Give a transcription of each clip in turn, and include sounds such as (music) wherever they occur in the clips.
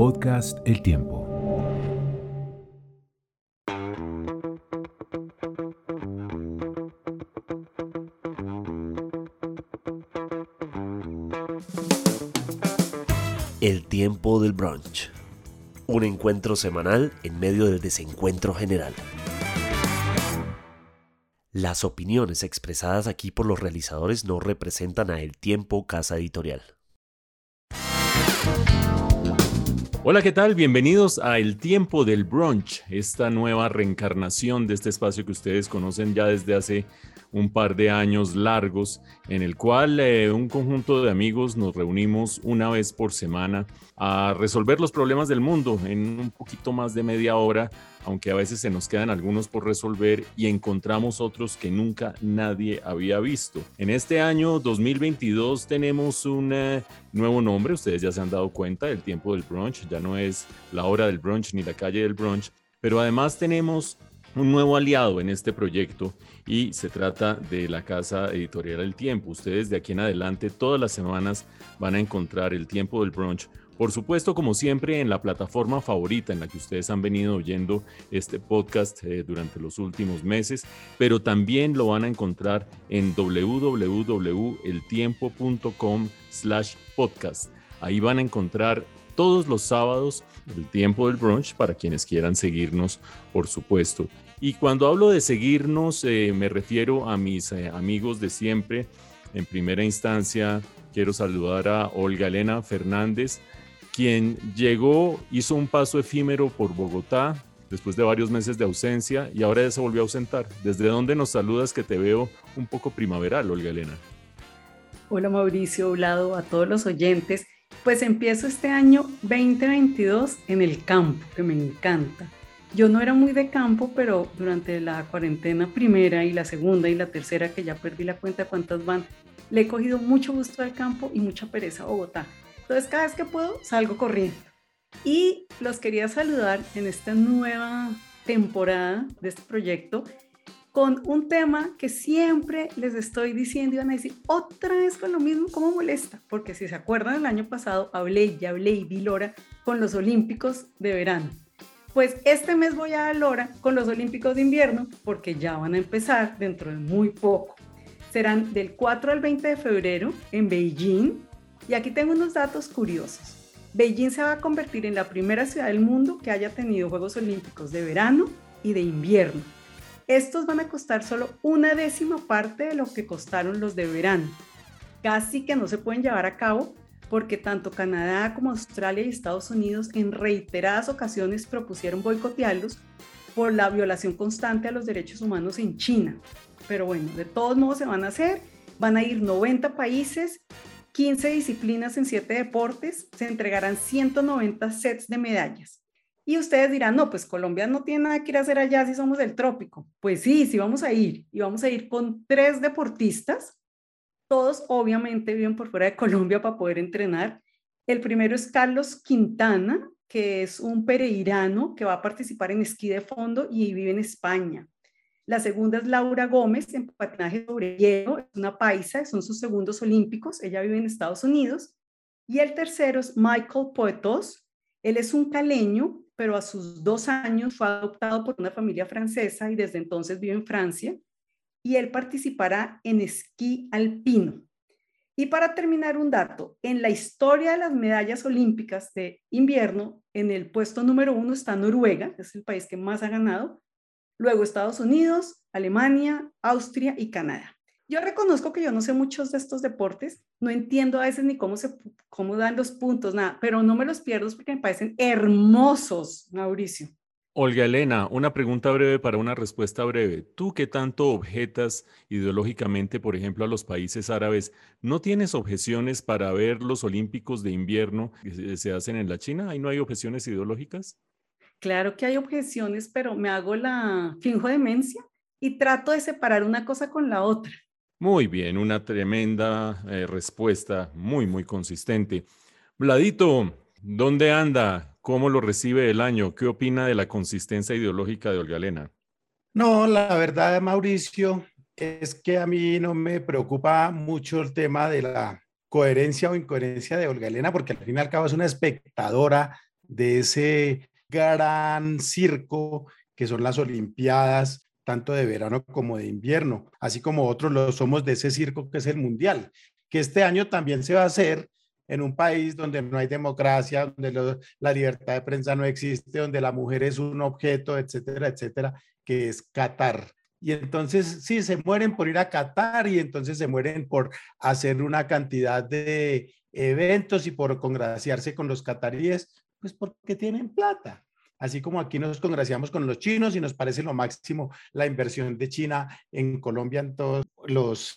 Podcast El Tiempo. El tiempo del brunch. Un encuentro semanal en medio del desencuentro general. Las opiniones expresadas aquí por los realizadores no representan a El Tiempo Casa Editorial. Hola, ¿qué tal? Bienvenidos a El Tiempo del Brunch, esta nueva reencarnación de este espacio que ustedes conocen ya desde hace un par de años largos, en el cual eh, un conjunto de amigos nos reunimos una vez por semana a resolver los problemas del mundo en un poquito más de media hora, aunque a veces se nos quedan algunos por resolver y encontramos otros que nunca nadie había visto. En este año 2022 tenemos un eh, nuevo nombre, ustedes ya se han dado cuenta, el tiempo del brunch, ya no es la hora del brunch ni la calle del brunch, pero además tenemos un nuevo aliado en este proyecto y se trata de la casa editorial El Tiempo. Ustedes de aquí en adelante todas las semanas van a encontrar el tiempo del brunch. Por supuesto, como siempre, en la plataforma favorita en la que ustedes han venido oyendo este podcast eh, durante los últimos meses, pero también lo van a encontrar en www.eltiempo.com slash podcast. Ahí van a encontrar todos los sábados el tiempo del brunch para quienes quieran seguirnos, por supuesto. Y cuando hablo de seguirnos, eh, me refiero a mis eh, amigos de siempre. En primera instancia, quiero saludar a Olga Elena Fernández, quien llegó, hizo un paso efímero por Bogotá después de varios meses de ausencia y ahora se volvió a ausentar. ¿Desde dónde nos saludas que te veo un poco primaveral, Olga Elena? Hola Mauricio, lado a todos los oyentes. Pues empiezo este año 2022 en el campo, que me encanta. Yo no era muy de campo, pero durante la cuarentena primera y la segunda y la tercera, que ya perdí la cuenta cuántas van, le he cogido mucho gusto al campo y mucha pereza a Bogotá. Entonces cada vez que puedo salgo corriendo. Y los quería saludar en esta nueva temporada de este proyecto con un tema que siempre les estoy diciendo y van a decir otra vez con lo mismo, ¿cómo molesta? Porque si se acuerdan, el año pasado hablé y hablé y vi Lora con los Olímpicos de verano. Pues este mes voy a Lora con los Olímpicos de invierno porque ya van a empezar dentro de muy poco. Serán del 4 al 20 de febrero en Beijing y aquí tengo unos datos curiosos. Beijing se va a convertir en la primera ciudad del mundo que haya tenido Juegos Olímpicos de verano y de invierno estos van a costar solo una décima parte de lo que costaron los de verano. Casi que no se pueden llevar a cabo porque tanto Canadá como Australia y Estados Unidos en reiteradas ocasiones propusieron boicotearlos por la violación constante a los derechos humanos en China. Pero bueno, de todos modos se van a hacer, van a ir 90 países, 15 disciplinas en 7 deportes, se entregarán 190 sets de medallas. Y ustedes dirán, no, pues Colombia no tiene nada que ir a hacer allá si somos del trópico. Pues sí, sí vamos a ir. Y vamos a ir con tres deportistas. Todos obviamente viven por fuera de Colombia para poder entrenar. El primero es Carlos Quintana, que es un pereirano que va a participar en esquí de fondo y vive en España. La segunda es Laura Gómez en patinaje sobre hielo, es una paisa, son sus segundos olímpicos, ella vive en Estados Unidos. Y el tercero es Michael Poetos, él es un caleño pero a sus dos años fue adoptado por una familia francesa y desde entonces vive en Francia y él participará en esquí alpino. Y para terminar, un dato. En la historia de las medallas olímpicas de invierno, en el puesto número uno está Noruega, es el país que más ha ganado. Luego Estados Unidos, Alemania, Austria y Canadá. Yo reconozco que yo no sé muchos de estos deportes, no entiendo a veces ni cómo, se, cómo dan los puntos, nada, pero no me los pierdo porque me parecen hermosos, Mauricio. Olga Elena, una pregunta breve para una respuesta breve. ¿Tú qué tanto objetas ideológicamente, por ejemplo, a los países árabes? ¿No tienes objeciones para ver los Olímpicos de invierno que se hacen en la China? ¿Ahí no hay objeciones ideológicas? Claro que hay objeciones, pero me hago la finjo demencia y trato de separar una cosa con la otra. Muy bien, una tremenda eh, respuesta, muy, muy consistente. Vladito, ¿dónde anda? ¿Cómo lo recibe el año? ¿Qué opina de la consistencia ideológica de Olga Elena? No, la verdad, Mauricio, es que a mí no me preocupa mucho el tema de la coherencia o incoherencia de Olga Elena, porque al fin y al cabo es una espectadora de ese gran circo que son las Olimpiadas tanto de verano como de invierno, así como otros lo somos de ese circo que es el mundial, que este año también se va a hacer en un país donde no hay democracia, donde la libertad de prensa no existe, donde la mujer es un objeto, etcétera, etcétera, que es Qatar. Y entonces, sí, se mueren por ir a Qatar y entonces se mueren por hacer una cantidad de eventos y por congraciarse con los cataríes, pues porque tienen plata. Así como aquí nos congraciamos con los chinos y nos parece lo máximo la inversión de China en Colombia en todos los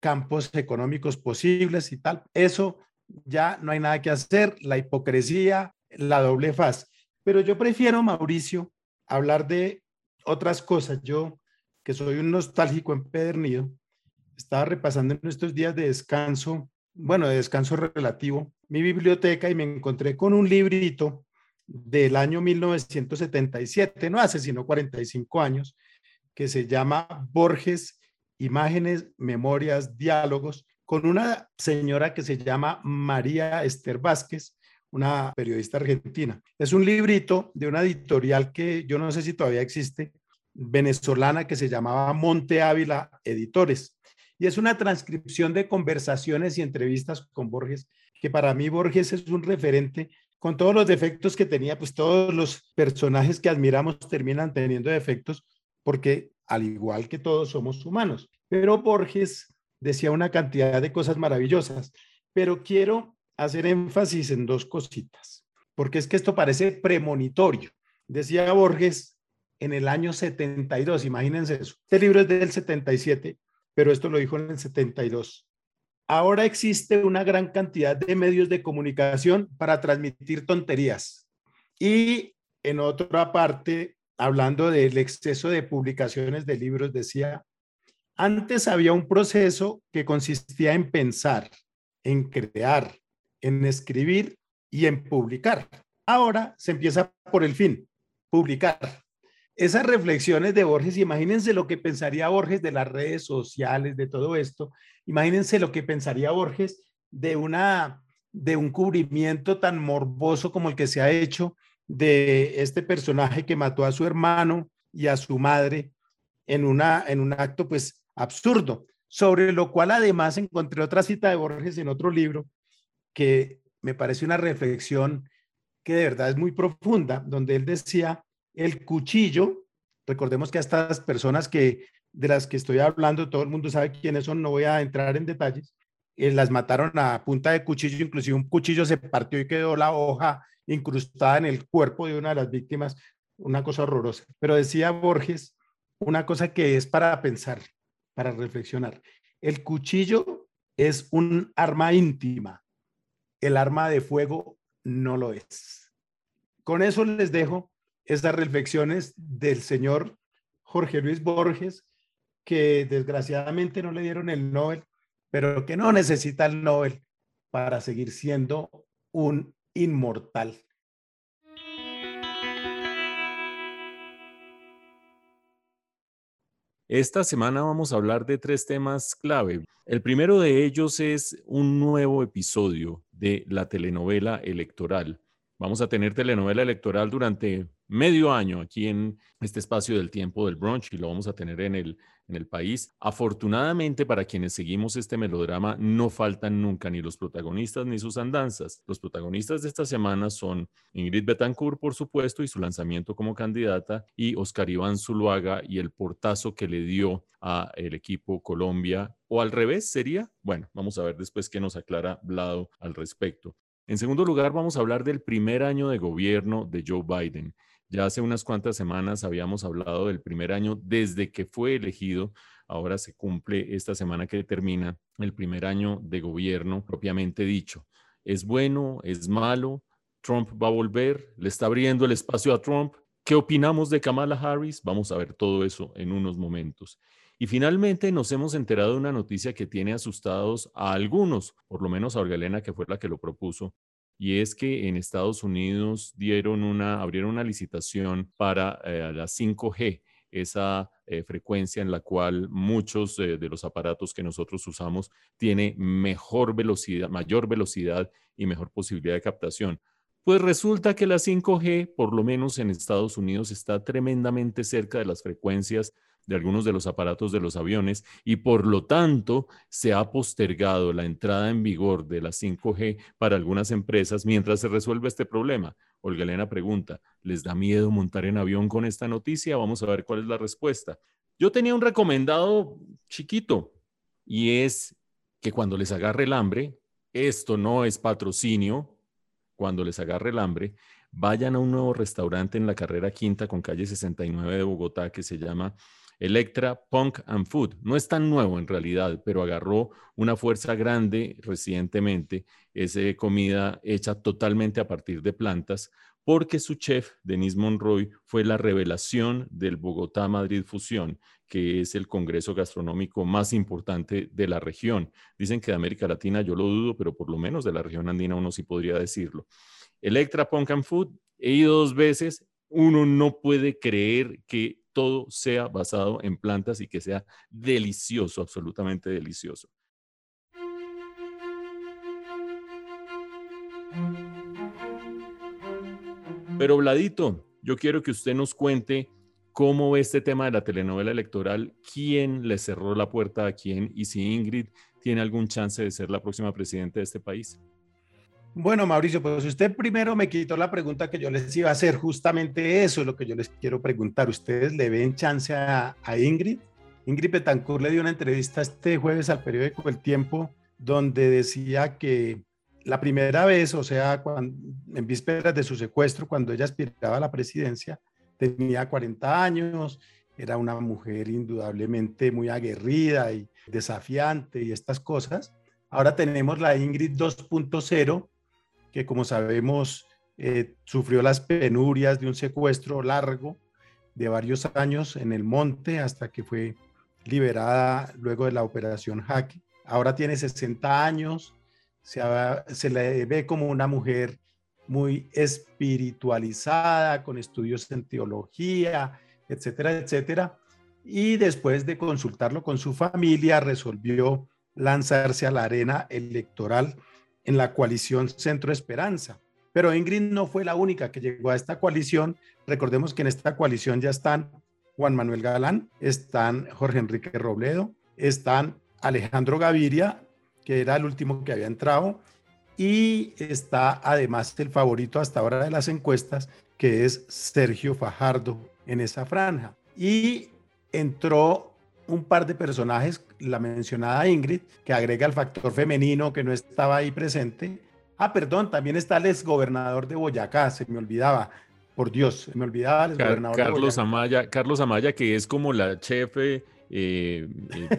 campos económicos posibles y tal. Eso ya no hay nada que hacer, la hipocresía, la doble faz. Pero yo prefiero, Mauricio, hablar de otras cosas. Yo, que soy un nostálgico empedernido, estaba repasando en estos días de descanso, bueno, de descanso relativo, mi biblioteca y me encontré con un librito del año 1977, no hace sino 45 años, que se llama Borges, Imágenes, Memorias, Diálogos, con una señora que se llama María Esther Vázquez, una periodista argentina. Es un librito de una editorial que yo no sé si todavía existe, venezolana, que se llamaba Monte Ávila Editores. Y es una transcripción de conversaciones y entrevistas con Borges, que para mí Borges es un referente con todos los defectos que tenía, pues todos los personajes que admiramos terminan teniendo defectos porque al igual que todos somos humanos. Pero Borges decía una cantidad de cosas maravillosas, pero quiero hacer énfasis en dos cositas, porque es que esto parece premonitorio. Decía Borges en el año 72, imagínense eso. Este libro es del 77, pero esto lo dijo en el 72. Ahora existe una gran cantidad de medios de comunicación para transmitir tonterías. Y en otra parte, hablando del exceso de publicaciones de libros, decía, antes había un proceso que consistía en pensar, en crear, en escribir y en publicar. Ahora se empieza por el fin, publicar esas reflexiones de Borges, imagínense lo que pensaría Borges de las redes sociales, de todo esto, imagínense lo que pensaría Borges de una de un cubrimiento tan morboso como el que se ha hecho de este personaje que mató a su hermano y a su madre en una en un acto pues absurdo, sobre lo cual además encontré otra cita de Borges en otro libro que me parece una reflexión que de verdad es muy profunda, donde él decía el cuchillo, recordemos que a estas personas que de las que estoy hablando, todo el mundo sabe quiénes son, no voy a entrar en detalles, eh, las mataron a punta de cuchillo, inclusive un cuchillo se partió y quedó la hoja incrustada en el cuerpo de una de las víctimas, una cosa horrorosa. Pero decía Borges una cosa que es para pensar, para reflexionar. El cuchillo es un arma íntima, el arma de fuego no lo es. Con eso les dejo estas reflexiones del señor Jorge Luis Borges, que desgraciadamente no le dieron el Nobel, pero que no necesita el Nobel para seguir siendo un inmortal. Esta semana vamos a hablar de tres temas clave. El primero de ellos es un nuevo episodio de la telenovela electoral. Vamos a tener telenovela electoral durante medio año aquí en este espacio del tiempo del brunch y lo vamos a tener en el, en el país. Afortunadamente para quienes seguimos este melodrama no faltan nunca ni los protagonistas ni sus andanzas. Los protagonistas de esta semana son Ingrid Betancourt, por supuesto, y su lanzamiento como candidata, y Oscar Iván Zuluaga y el portazo que le dio a el equipo Colombia, o al revés sería. Bueno, vamos a ver después qué nos aclara Blado al respecto. En segundo lugar, vamos a hablar del primer año de gobierno de Joe Biden. Ya hace unas cuantas semanas habíamos hablado del primer año desde que fue elegido. Ahora se cumple esta semana que termina el primer año de gobierno propiamente dicho. ¿Es bueno? ¿Es malo? ¿Trump va a volver? ¿Le está abriendo el espacio a Trump? ¿Qué opinamos de Kamala Harris? Vamos a ver todo eso en unos momentos. Y finalmente nos hemos enterado de una noticia que tiene asustados a algunos, por lo menos a Orgalena, que fue la que lo propuso, y es que en Estados Unidos dieron una, abrieron una licitación para eh, la 5G, esa eh, frecuencia en la cual muchos de los aparatos que nosotros usamos tiene mejor velocidad, mayor velocidad y mejor posibilidad de captación. Pues resulta que la 5G, por lo menos en Estados Unidos, está tremendamente cerca de las frecuencias de algunos de los aparatos de los aviones y por lo tanto se ha postergado la entrada en vigor de la 5G para algunas empresas mientras se resuelve este problema. Olga Elena pregunta, ¿les da miedo montar en avión con esta noticia? Vamos a ver cuál es la respuesta. Yo tenía un recomendado chiquito y es que cuando les agarre el hambre, esto no es patrocinio, cuando les agarre el hambre, vayan a un nuevo restaurante en la carrera quinta con calle 69 de Bogotá que se llama Electra Punk and Food. No es tan nuevo en realidad, pero agarró una fuerza grande recientemente. Es comida hecha totalmente a partir de plantas, porque su chef, Denise Monroy, fue la revelación del Bogotá Madrid Fusión, que es el congreso gastronómico más importante de la región. Dicen que de América Latina yo lo dudo, pero por lo menos de la región andina uno sí podría decirlo. Electra Punk and Food, he ido dos veces, uno no puede creer que todo sea basado en plantas y que sea delicioso, absolutamente delicioso. Pero Bladito, yo quiero que usted nos cuente cómo ve este tema de la telenovela electoral, quién le cerró la puerta a quién y si Ingrid tiene algún chance de ser la próxima presidenta de este país. Bueno, Mauricio, pues usted primero me quitó la pregunta que yo les iba a hacer, justamente eso es lo que yo les quiero preguntar. ¿Ustedes le ven chance a, Ingrid? Ingrid Betancourt le dio una entrevista este jueves al periódico El Tiempo, donde decía que la primera vez, o sea, en vísperas de su secuestro, cuando ella aspiraba a la presidencia, tenía 40 años, era una mujer indudablemente muy aguerrida y desafiante y estas cosas. Ahora tenemos la Ingrid 2.0, que como sabemos eh, sufrió las penurias de un secuestro largo de varios años en el monte hasta que fue liberada luego de la operación Jaque. Ahora tiene 60 años, se, se le ve como una mujer muy espiritualizada, con estudios en teología, etcétera, etcétera. Y después de consultarlo con su familia, resolvió lanzarse a la arena electoral en la coalición Centro Esperanza. Pero Ingrid no fue la única que llegó a esta coalición. Recordemos que en esta coalición ya están Juan Manuel Galán, están Jorge Enrique Robledo, están Alejandro Gaviria, que era el último que había entrado, y está además el favorito hasta ahora de las encuestas, que es Sergio Fajardo en esa franja. Y entró un par de personajes, la mencionada Ingrid, que agrega el factor femenino que no estaba ahí presente. Ah, perdón, también está el exgobernador de Boyacá, se me olvidaba. Por Dios, se me olvidaba el exgobernador Carlos de Amaya, Carlos Amaya, que es como la chefe eh,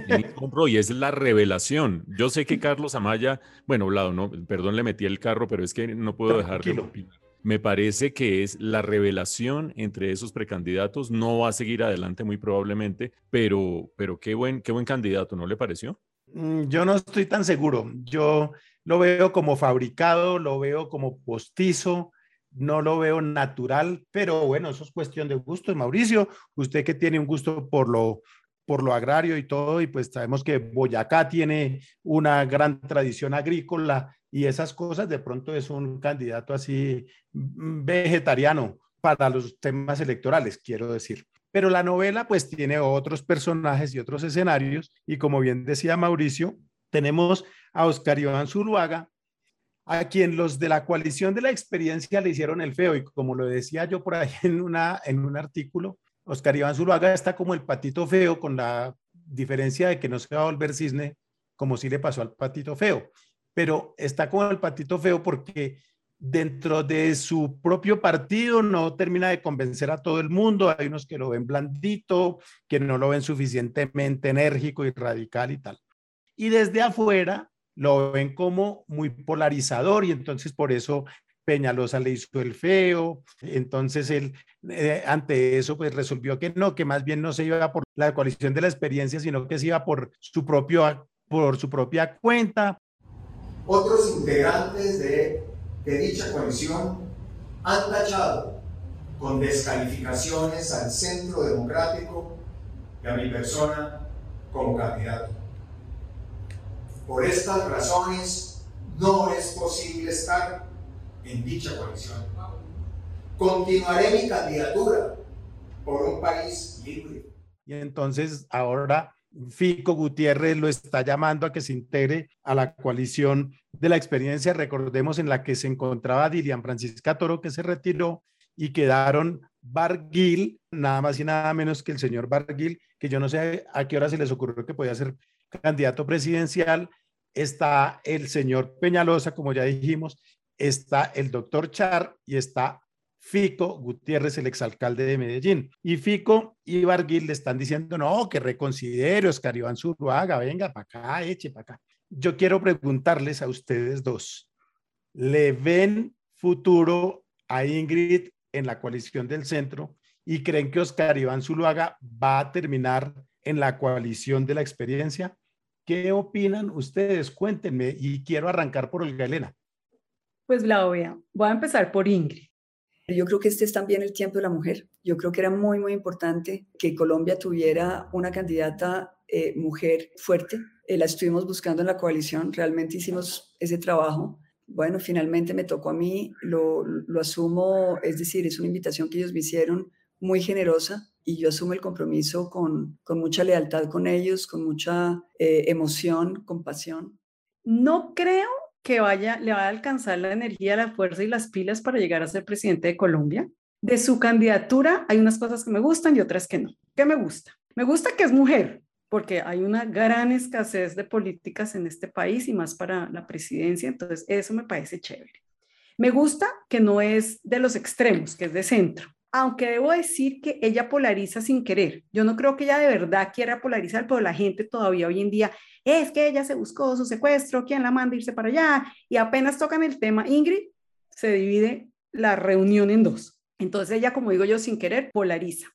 eh (laughs) y es la revelación. Yo sé que Carlos Amaya, bueno, no, perdón, le metí el carro, pero es que no puedo dejar de opinar me parece que es la revelación entre esos precandidatos. No va a seguir adelante muy probablemente, pero, pero qué, buen, qué buen candidato, ¿no le pareció? Mm, yo no estoy tan seguro. Yo lo veo como fabricado, lo veo como postizo, no lo veo natural, pero bueno, eso es cuestión de gustos. Mauricio, usted que tiene un gusto por lo, por lo agrario y todo, y pues sabemos que Boyacá tiene una gran tradición agrícola y esas cosas, de pronto es un candidato así mm, vegetariano, para los temas electorales, quiero decir. Pero la novela pues tiene otros personajes y otros escenarios y como bien decía Mauricio, tenemos a Oscar Iván Zuluaga, a quien los de la coalición de la experiencia le hicieron el feo y como lo decía yo por ahí (laughs) en, una, en un artículo, Oscar Iván Zuluaga está como el patito feo con la diferencia de que no se va a volver cisne como si le pasó al patito feo, pero está como el patito feo porque dentro de su propio partido no termina de convencer a todo el mundo. Hay unos que lo ven blandito, que no lo ven suficientemente enérgico y radical y tal. Y desde afuera lo ven como muy polarizador y entonces por eso Peñalosa le hizo el feo. Entonces él eh, ante eso pues resolvió que no, que más bien no se iba por la coalición de la experiencia, sino que se iba por su, propio, por su propia cuenta. Otros integrantes de dicha coalición han tachado con descalificaciones al centro democrático y a mi persona como candidato. Por estas razones no es posible estar en dicha coalición. Continuaré mi candidatura por un país libre. Y entonces ahora Fico Gutiérrez lo está llamando a que se integre a la coalición de la experiencia, recordemos, en la que se encontraba Dilian Francisca Toro, que se retiró, y quedaron Barguil, nada más y nada menos que el señor Barguil, que yo no sé a qué hora se les ocurrió que podía ser candidato presidencial. Está el señor Peñalosa, como ya dijimos, está el doctor Char y está Fico Gutiérrez, el exalcalde de Medellín. Y Fico y Barguil le están diciendo, no, que reconsidere Oscar Iván Zurruaga, venga para acá, eche para acá. Yo quiero preguntarles a ustedes dos, ¿le ven futuro a Ingrid en la coalición del centro y creen que Oscar Iván Zuluaga va a terminar en la coalición de la experiencia? ¿Qué opinan ustedes? Cuéntenme y quiero arrancar por Olga Elena. Pues la voy a empezar por Ingrid. Yo creo que este es también el tiempo de la mujer. Yo creo que era muy, muy importante que Colombia tuviera una candidata eh, mujer fuerte. Eh, la estuvimos buscando en la coalición, realmente hicimos ese trabajo. Bueno, finalmente me tocó a mí, lo, lo asumo, es decir, es una invitación que ellos me hicieron muy generosa y yo asumo el compromiso con, con mucha lealtad con ellos, con mucha eh, emoción, compasión. No creo que vaya, le va a alcanzar la energía, la fuerza y las pilas para llegar a ser presidente de Colombia. De su candidatura hay unas cosas que me gustan y otras que no. ¿Qué me gusta? Me gusta que es mujer, porque hay una gran escasez de políticas en este país y más para la presidencia, entonces eso me parece chévere. Me gusta que no es de los extremos, que es de centro aunque debo decir que ella polariza sin querer. Yo no creo que ella de verdad quiera polarizar, pero la gente todavía hoy en día es que ella se buscó su secuestro, quién la manda a irse para allá, y apenas tocan el tema Ingrid, se divide la reunión en dos. Entonces ella, como digo yo, sin querer, polariza.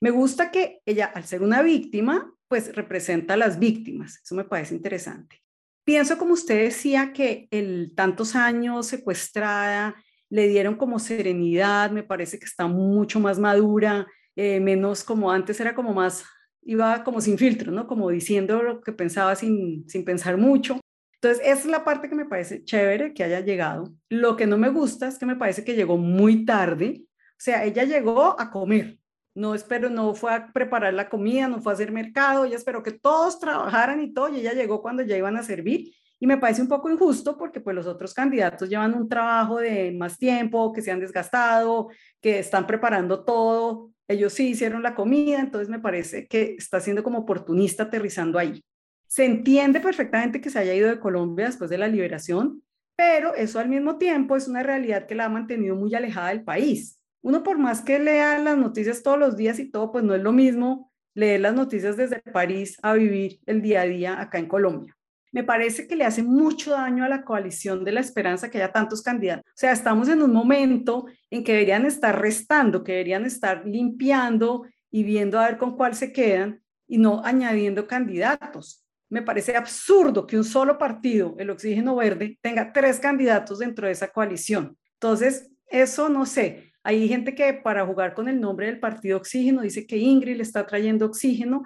Me gusta que ella, al ser una víctima, pues representa a las víctimas. Eso me parece interesante. Pienso, como usted decía, que el tantos años secuestrada, le dieron como serenidad, me parece que está mucho más madura, eh, menos como antes era como más, iba como sin filtro, ¿no? Como diciendo lo que pensaba sin, sin pensar mucho. Entonces, es la parte que me parece chévere que haya llegado. Lo que no me gusta es que me parece que llegó muy tarde. O sea, ella llegó a comer. No espero, no fue a preparar la comida, no fue a hacer mercado. Ella esperó que todos trabajaran y todo. Y ella llegó cuando ya iban a servir y me parece un poco injusto porque pues los otros candidatos llevan un trabajo de más tiempo, que se han desgastado, que están preparando todo. Ellos sí hicieron la comida, entonces me parece que está siendo como oportunista aterrizando ahí. Se entiende perfectamente que se haya ido de Colombia después de la liberación, pero eso al mismo tiempo es una realidad que la ha mantenido muy alejada del país. Uno por más que lea las noticias todos los días y todo, pues no es lo mismo leer las noticias desde París a vivir el día a día acá en Colombia me parece que le hace mucho daño a la coalición de la esperanza que haya tantos candidatos. O sea, estamos en un momento en que deberían estar restando, que deberían estar limpiando y viendo a ver con cuál se quedan y no añadiendo candidatos. Me parece absurdo que un solo partido, el Oxígeno Verde, tenga tres candidatos dentro de esa coalición. Entonces, eso no sé. Hay gente que para jugar con el nombre del partido Oxígeno dice que Ingrid le está trayendo oxígeno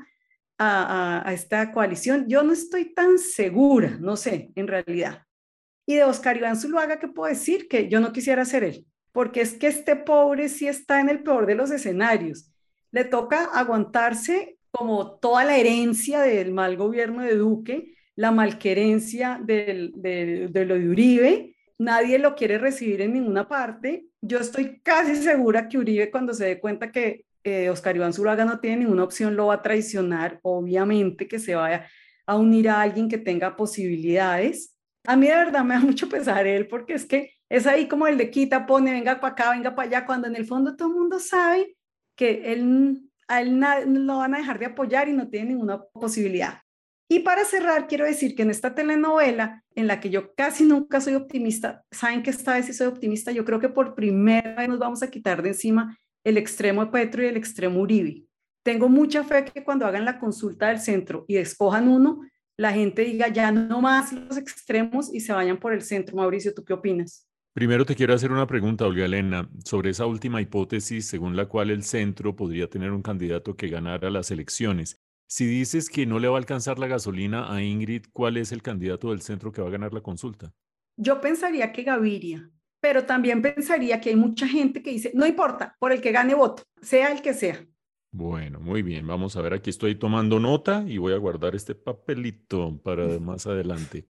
a, esta coalición. Yo no estoy tan segura, no sé, en realidad. Y de Oscar Iván Zuluaga, ¿qué puedo decir? Que yo no quisiera ser él. porque es que este pobre sí está en el peor de los escenarios. Le toca aguantarse como toda la herencia del mal gobierno de Duque, la malquerencia de, de lo de Uribe, nadie lo quiere recibir en ninguna parte. Yo estoy casi segura que Uribe cuando se dé cuenta que eh, Oscar Iván Zulaga no tiene ninguna opción, lo va a traicionar, obviamente que se vaya a unir a alguien que tenga posibilidades. A mí de verdad me da mucho pesar él porque es que es ahí como el de quita, pone, venga para acá, venga para allá, cuando en el fondo todo el mundo sabe que él, a él lo van a dejar de apoyar y no tiene ninguna posibilidad. Y para cerrar, quiero decir que en esta telenovela, en la que yo casi nunca soy optimista, saben que esta vez sí soy optimista, yo creo que por primera vez nos vamos a quitar de encima el extremo Petro y el extremo Uribe. Tengo mucha fe que cuando hagan la consulta del centro y escojan uno, la gente diga ya no más los extremos y se vayan por el centro. Mauricio, ¿tú qué opinas? Primero te quiero hacer una pregunta, Olga Elena, sobre esa última hipótesis según la cual el centro podría tener un candidato que ganara las elecciones. Si dices que no le va a alcanzar la gasolina a Ingrid, ¿cuál es el candidato del centro que va a ganar la consulta? Yo pensaría que Gaviria, pero también pensaría que hay mucha gente que dice, no importa, por el que gane voto, sea el que sea. Bueno, muy bien, vamos a ver, aquí estoy tomando nota y voy a guardar este papelito para (laughs) más adelante.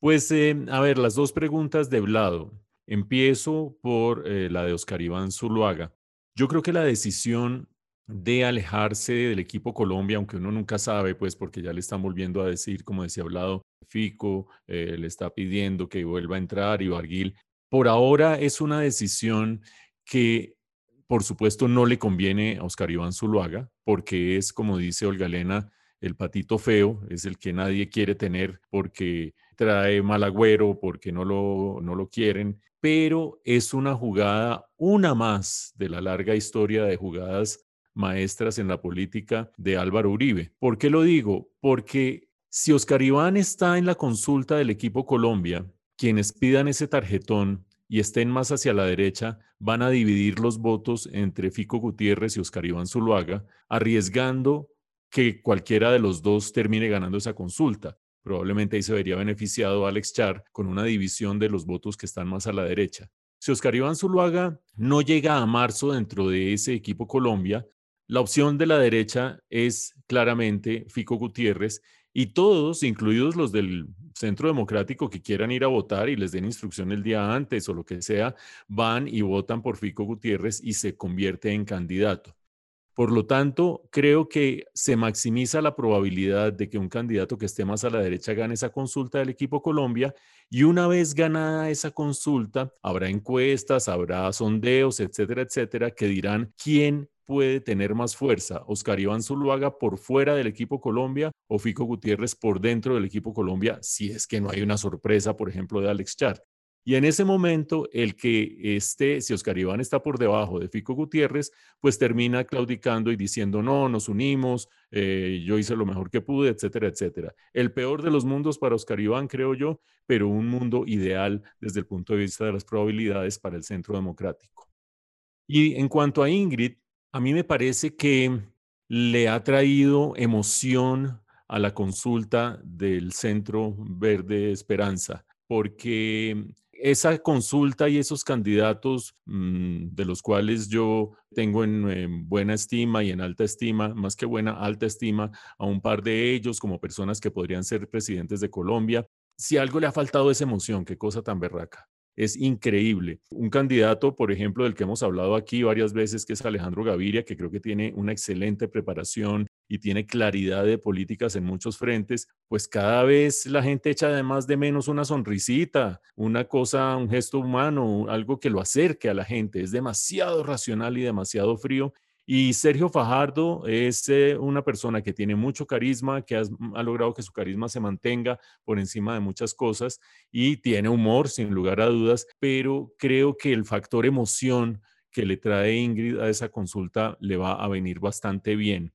Pues, eh, a ver, las dos preguntas de Vlado. Empiezo por eh, la de Oscar Iván Zuluaga. Yo creo que la decisión de alejarse del equipo Colombia, aunque uno nunca sabe, pues porque ya le están volviendo a decir, como decía Vlado, Fico eh, le está pidiendo que vuelva a entrar y Barguil, por ahora es una decisión que, por supuesto, no le conviene a Oscar Iván Zuluaga, porque es, como dice Olga Elena, el patito feo, es el que nadie quiere tener porque trae mal agüero, porque no lo, no lo quieren, pero es una jugada, una más de la larga historia de jugadas maestras en la política de Álvaro Uribe. ¿Por qué lo digo? Porque si Oscar Iván está en la consulta del equipo Colombia, quienes pidan ese tarjetón y estén más hacia la derecha van a dividir los votos entre Fico Gutiérrez y Oscar Iván Zuluaga, arriesgando que cualquiera de los dos termine ganando esa consulta. Probablemente ahí se vería beneficiado Alex Char con una división de los votos que están más a la derecha. Si Oscar Iván Zuluaga no llega a marzo dentro de ese equipo Colombia, la opción de la derecha es claramente Fico Gutiérrez y todos, incluidos los del Centro Democrático que quieran ir a votar y les den instrucción el día antes o lo que sea, van y votan por Fico Gutiérrez y se convierte en candidato. Por lo tanto, creo que se maximiza la probabilidad de que un candidato que esté más a la derecha gane esa consulta del equipo Colombia y una vez ganada esa consulta, habrá encuestas, habrá sondeos, etcétera, etcétera, que dirán quién puede tener más fuerza? ¿Oscar Iván Zuluaga por fuera del equipo Colombia o Fico Gutiérrez por dentro del equipo Colombia si es que no hay una sorpresa, por ejemplo, de Alex Char? Y en ese momento, el que esté, si Oscar Iván está por debajo de Fico Gutiérrez, pues termina claudicando y diciendo, no, nos unimos, eh, yo hice lo mejor que pude, etcétera, etcétera. El peor de los mundos para Oscar Iván, creo yo, pero un mundo ideal desde el punto de vista de las probabilidades para el centro democrático. Y en cuanto a Ingrid, a mí me parece que le ha traído emoción a la consulta del Centro Verde Esperanza, porque esa consulta y esos candidatos mm, de los cuales yo tengo en, buena estima y en alta estima, más que buena, alta estima, a un par de ellos como personas que podrían ser presidentes de Colombia, si algo le ha faltado esa emoción, qué cosa tan berraca es increíble. Un candidato, por ejemplo, del que hemos hablado aquí varias veces, que es Alejandro Gaviria, que creo que tiene una excelente preparación y tiene claridad de políticas en muchos frentes, pues cada vez la gente echa además de menos una sonrisita, una cosa, un gesto humano, algo que lo acerque a la gente. Es demasiado racional y demasiado frío y Sergio Fajardo es eh, una persona que tiene mucho carisma, que mm, ha, logrado que su carisma se mantenga por encima de muchas cosas y tiene humor, sin lugar a dudas, pero creo que el factor emoción que le trae Ingrid a esa consulta le va a venir bastante bien.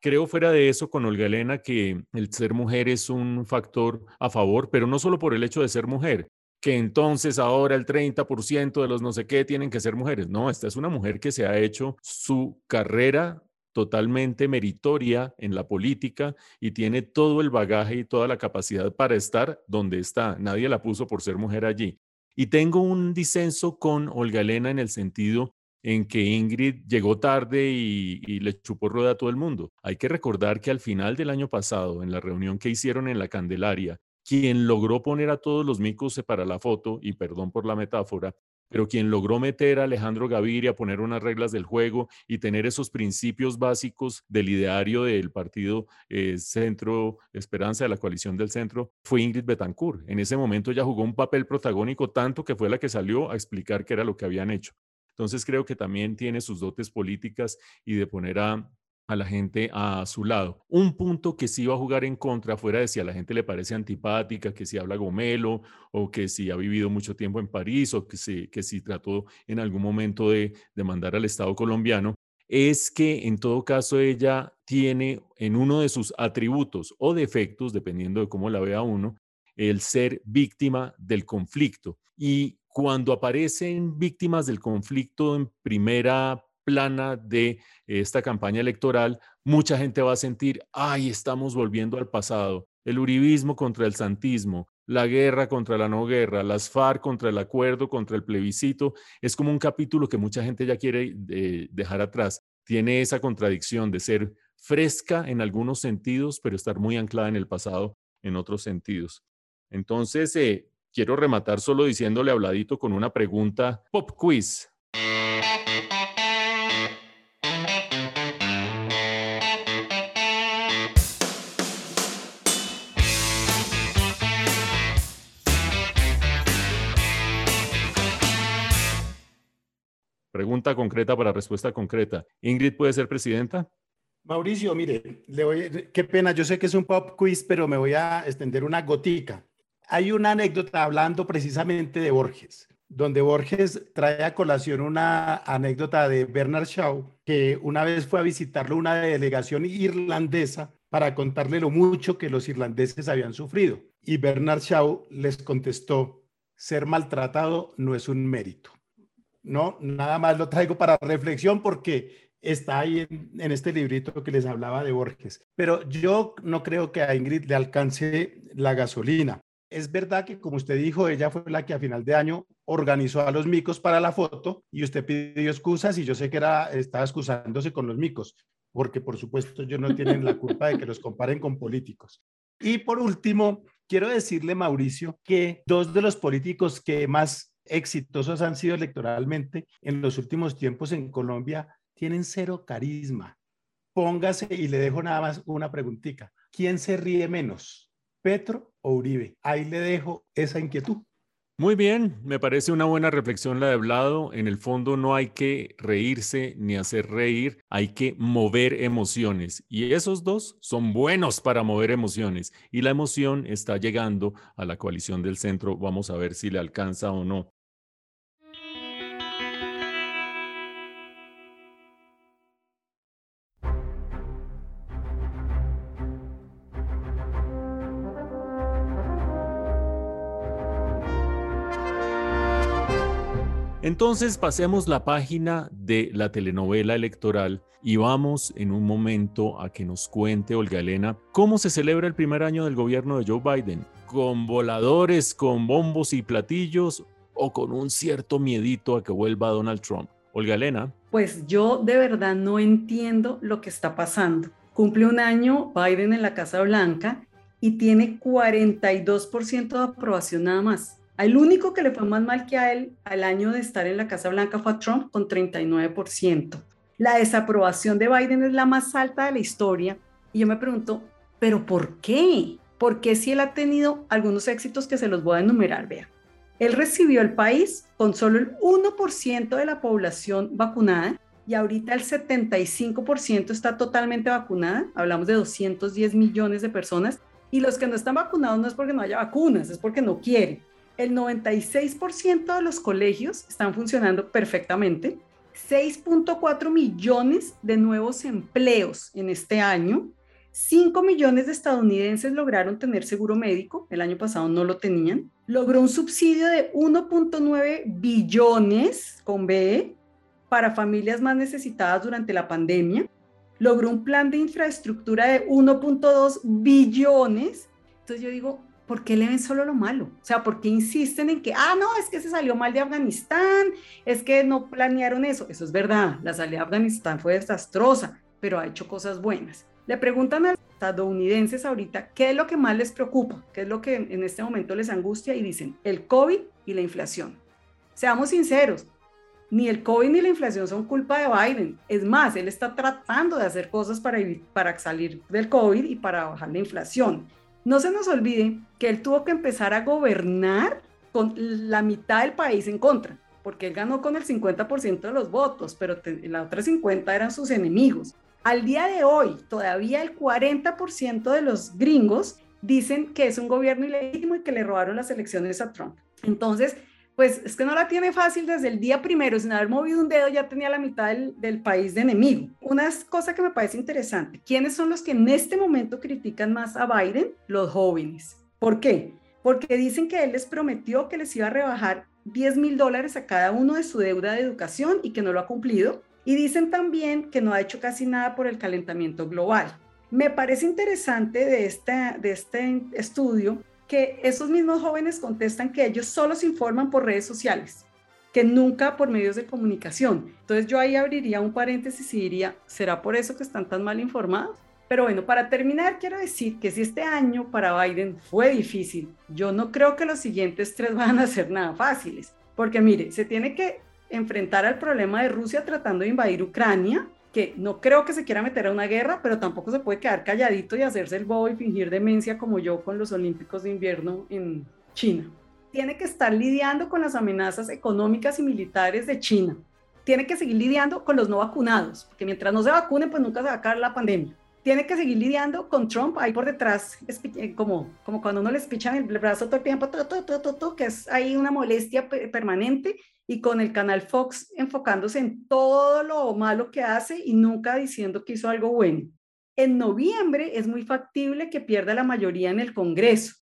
Creo fuera de eso con Olga Elena que el ser mujer es un factor a favor, pero no solo por el hecho de ser mujer, que entonces ahora el 30% de los no sé qué tienen que ser mujeres. No, esta es una mujer que se ha hecho su carrera totalmente meritoria en la política y tiene todo el bagaje y toda la capacidad para estar donde está. Nadie la puso por ser mujer allí. Y tengo un disenso con Olga Elena en el sentido en que Ingrid llegó tarde y, le chupó rueda a todo el mundo. Hay que recordar que al final del año pasado, en la reunión que hicieron en la Candelaria, quien logró poner a todos los micos para la foto, y perdón por la metáfora, pero quien logró meter a Alejandro Gaviria poner unas reglas del juego y tener esos principios básicos del ideario del partido eh, Centro Esperanza de la coalición del centro fue Ingrid Betancourt. En ese momento ya jugó un papel protagónico tanto que fue la que salió a explicar qué era lo que habían hecho. Entonces creo que también tiene sus dotes políticas y de poner a, a la gente a su lado. Un punto que sí va a jugar en contra, fuera de si a la gente le parece antipática, que si habla gomelo o que si ha vivido mucho tiempo en París o que si, que si trató en algún momento de demandar al Estado colombiano, es que en todo caso ella tiene en uno de sus atributos o defectos, dependiendo de cómo la vea uno, el ser víctima del conflicto. Y cuando aparecen víctimas del conflicto en primera plana de esta campaña electoral, mucha gente va a sentir, ay, estamos volviendo al pasado, el uribismo contra el santismo, la guerra contra la no guerra, las FARC contra el acuerdo, contra el plebiscito, es como un capítulo que mucha gente ya quiere eh, dejar atrás. Tiene esa contradicción de ser fresca en algunos sentidos, pero estar muy anclada en el pasado en otros sentidos. Entonces, eh, quiero rematar solo diciéndole habladito con una pregunta pop quiz. Pregunta concreta para respuesta concreta. ¿Ingrid puede ser presidenta? Mauricio, mire, le voy, qué pena, yo sé que es un pop quiz, pero me voy a extender una gotica. Hay una anécdota hablando precisamente de Borges, donde Borges trae a colación una anécdota de Bernard Shaw, que una vez fue a visitarlo una delegación irlandesa para contarle lo mucho que los irlandeses habían sufrido. Y Bernard Shaw les contestó, ser maltratado no es un mérito. No, nada más lo traigo para reflexión porque está ahí en, este librito que les hablaba de Borges. Pero yo no creo que a Ingrid le alcance la gasolina. Es verdad que, como usted dijo, ella fue la que a final de año organizó a los micos para la foto y usted pidió excusas y yo sé que era, estaba excusándose con los micos, porque por supuesto ellos no tienen la culpa de que los comparen con políticos. Y por último, quiero decirle, Mauricio, que dos de los políticos que más exitosos han sido electoralmente en los últimos tiempos en Colombia tienen cero carisma. Póngase y le dejo nada más una preguntita. ¿Quién se ríe menos? ¿Petro o Uribe? Ahí le dejo esa inquietud. Muy bien, me parece una buena reflexión la de Hablado. En el fondo no hay que reírse ni hacer reír, hay que mover emociones. Y esos dos son buenos para mover emociones. Y la emoción está llegando a la coalición del centro. Vamos a ver si le alcanza o no. Entonces pasemos la página de la telenovela electoral y vamos en un momento a que nos cuente Olga Elena cómo se celebra el primer año del gobierno de Joe Biden. ¿Con voladores, con bombos y platillos o con un cierto miedito a que vuelva Donald Trump? Olga Elena. Pues yo de verdad no entiendo lo que está pasando. Cumple un año Biden en la Casa Blanca y tiene 42% de aprobación nada más. El único que le fue más mal que a él al año de estar en la Casa Blanca fue a Trump con 39%. La desaprobación de Biden es la más alta de la historia. Y yo me pregunto, ¿pero por qué? ¿Por qué si él ha tenido algunos éxitos que se los voy a enumerar? Vea, él recibió el país con solo el 1% de la población vacunada y ahorita el 75% está totalmente vacunada. Hablamos de 210 millones de personas. Y los que no están vacunados no es porque no haya vacunas, es porque no quieren el 96% de los colegios están funcionando perfectamente, 6.4 millones de nuevos empleos en este año, 5 millones de estadounidenses lograron tener seguro médico, el año pasado no lo tenían, logró un subsidio de 1.9 billones con B para familias más necesitadas durante la pandemia, logró un plan de infraestructura de 1.2 billones. Entonces yo digo, ¿por qué le ven solo lo malo? O sea, ¿por qué insisten en que, ah, no, es que se salió mal de Afganistán, es que no planearon eso? Eso es verdad, la salida de Afganistán fue desastrosa, pero ha hecho cosas buenas. Le preguntan a los estadounidenses ahorita qué es lo que más les preocupa, qué es lo que en este momento les angustia y dicen el COVID y la inflación. Seamos sinceros, ni el COVID ni la inflación son culpa de Biden. Es más, él está tratando de hacer cosas para, para salir del COVID y para bajar la inflación. No se nos olvide que él tuvo que empezar a gobernar con la mitad del país en contra, porque él ganó con el 50% de los votos, pero la otra 50 eran sus enemigos. Al día de hoy, todavía el 40% de los gringos dicen que es un gobierno ilegítimo y que le robaron las elecciones a Trump. Entonces, pues es que no la tiene fácil desde el día primero, sin haber movido un dedo ya tenía la mitad del, país de enemigo. Una cosa que me parece interesante, ¿quiénes son los que en este momento critican más a Biden? Los jóvenes. ¿Por qué? Porque dicen que él les prometió que les iba a rebajar 10 mil dólares a cada uno de su deuda de educación y que no lo ha cumplido. Y dicen también que no ha hecho casi nada por el calentamiento global. Me parece interesante de este, de este estudio que esos mismos jóvenes contestan que ellos solo se informan por redes sociales, que nunca por medios de comunicación. Entonces yo ahí abriría un paréntesis y diría, ¿será por eso que están tan mal informados? Pero bueno, para terminar, quiero decir que si este año para Biden fue difícil, yo no creo que los siguientes tres (laughs) van a ser nada fáciles, porque mire, se tiene que enfrentar al problema de Rusia tratando de invadir Ucrania, no creo que se quiera meter a una guerra, pero tampoco se puede quedar calladito y hacerse el bobo y fingir demencia como yo con los Olímpicos de invierno en China. Tiene que estar lidiando con las amenazas económicas y militares de China. Tiene que seguir lidiando con los no vacunados, porque mientras no se vacunen, pues nunca se va a acabar la pandemia. Tiene que seguir lidiando con Trump ahí por detrás, eh, como, como cuando uno le pichan el brazo todo el tiempo, que es ahí una molestia permanente y con el canal Fox enfocándose en todo lo malo que hace y nunca diciendo que hizo algo bueno. En noviembre es muy factible que pierda la mayoría en el Congreso.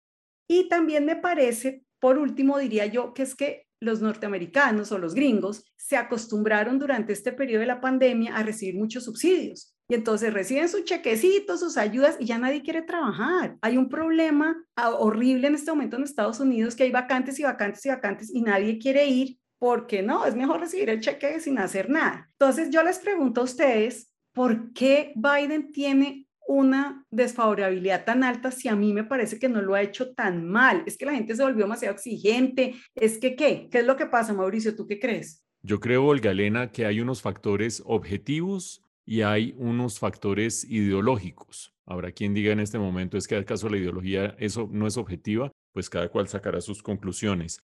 Y también me parece, por último, diría yo, que es que los norteamericanos o los gringos se acostumbraron durante este periodo de la pandemia a recibir muchos subsidios. Y entonces reciben sus chequecitos, sus ayudas y ya nadie quiere trabajar. Hay un problema ah, horrible en este momento en Estados Unidos que hay vacantes y vacantes y vacantes y nadie quiere ir porque no, es mejor recibir el cheque sin hacer nada. Entonces yo les pregunto a ustedes, ¿por qué Biden tiene una desfavorabilidad tan alta si a mí me parece que no lo ha hecho tan mal? Es que la gente se volvió demasiado exigente. Es que, ¿qué? ¿Qué es lo que pasa, Mauricio? ¿Tú qué crees? Yo creo, Olga Elena, que hay unos factores objetivos y hay unos factores ideológicos. Habrá quien diga en este momento es que acaso la ideología eso no es objetiva, pues cada cual sacará sus conclusiones.